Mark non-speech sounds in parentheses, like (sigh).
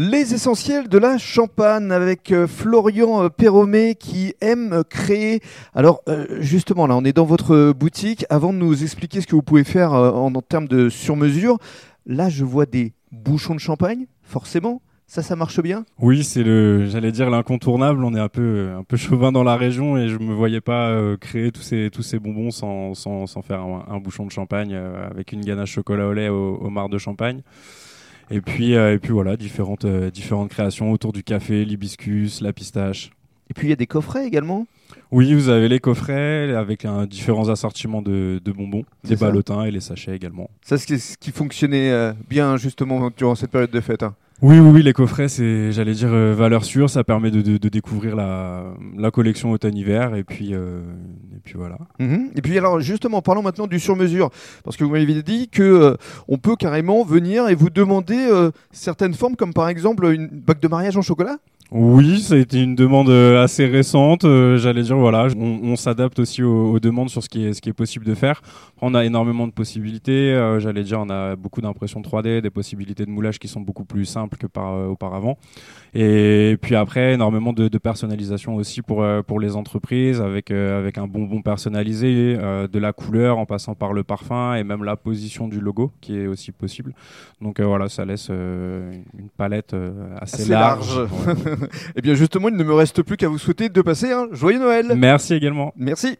Les essentiels de la Champagne avec euh, Florian euh, Perromé qui aime euh, créer. Alors justement là, on est dans votre boutique. Avant de nous expliquer ce que vous pouvez faire en, en termes de sur-mesure, là je vois des bouchons de champagne, forcément. Ça, ça marche bien? Oui, c'est le, j'allais dire l'incontournable. On est un peu, un peu chauvin dans la région et je me voyais pas créer tous ces, tous ces bonbons sans, sans, sans faire un, bouchon de champagne avec une ganache chocolat au lait au, au mar de champagne. Et puis, euh, et puis voilà, différentes, euh, différentes créations autour du café, l'hibiscus, la pistache. Et puis il y a des coffrets également? Oui, vous avez les coffrets avec un, différents assortiments de, de bonbons, des ballotins et les sachets également. Ça, c'est ce qui fonctionnait euh, bien justement durant cette période de fête. Hein. Oui, oui, les coffrets, c'est, j'allais dire, euh, valeur sûre. Ça permet de, découvrir la, la collection automne-hiver. Et puis, euh, et puis voilà. Mhm. Et puis, alors, justement, parlons maintenant du sur-mesure. Parce que vous m'avez dit que euh, on peut carrément venir et vous demander certaines formes, comme par exemple une bague de mariage en chocolat oui, ça a été une demande euh, assez récente. Euh, j'allais dire, voilà, on, s'adapte aussi aux, demandes sur ce qui est, ce qui est possible de faire. On a énormément de possibilités. Euh, j'allais dire, on a beaucoup d'impression 3D, des possibilités de moulage qui sont beaucoup plus simples que par auparavant. Et puis après, énormément de, personnalisation aussi pour, pour les entreprises, avec, avec un bonbon personnalisé, de la couleur en passant par le parfum et même la position du logo qui est aussi possible. Donc voilà, ça laisse une palette assez, large. (laughs) Eh bien justement, il ne me reste plus qu'à vous souhaiter de passer un joyeux Noël. Merci également. Merci.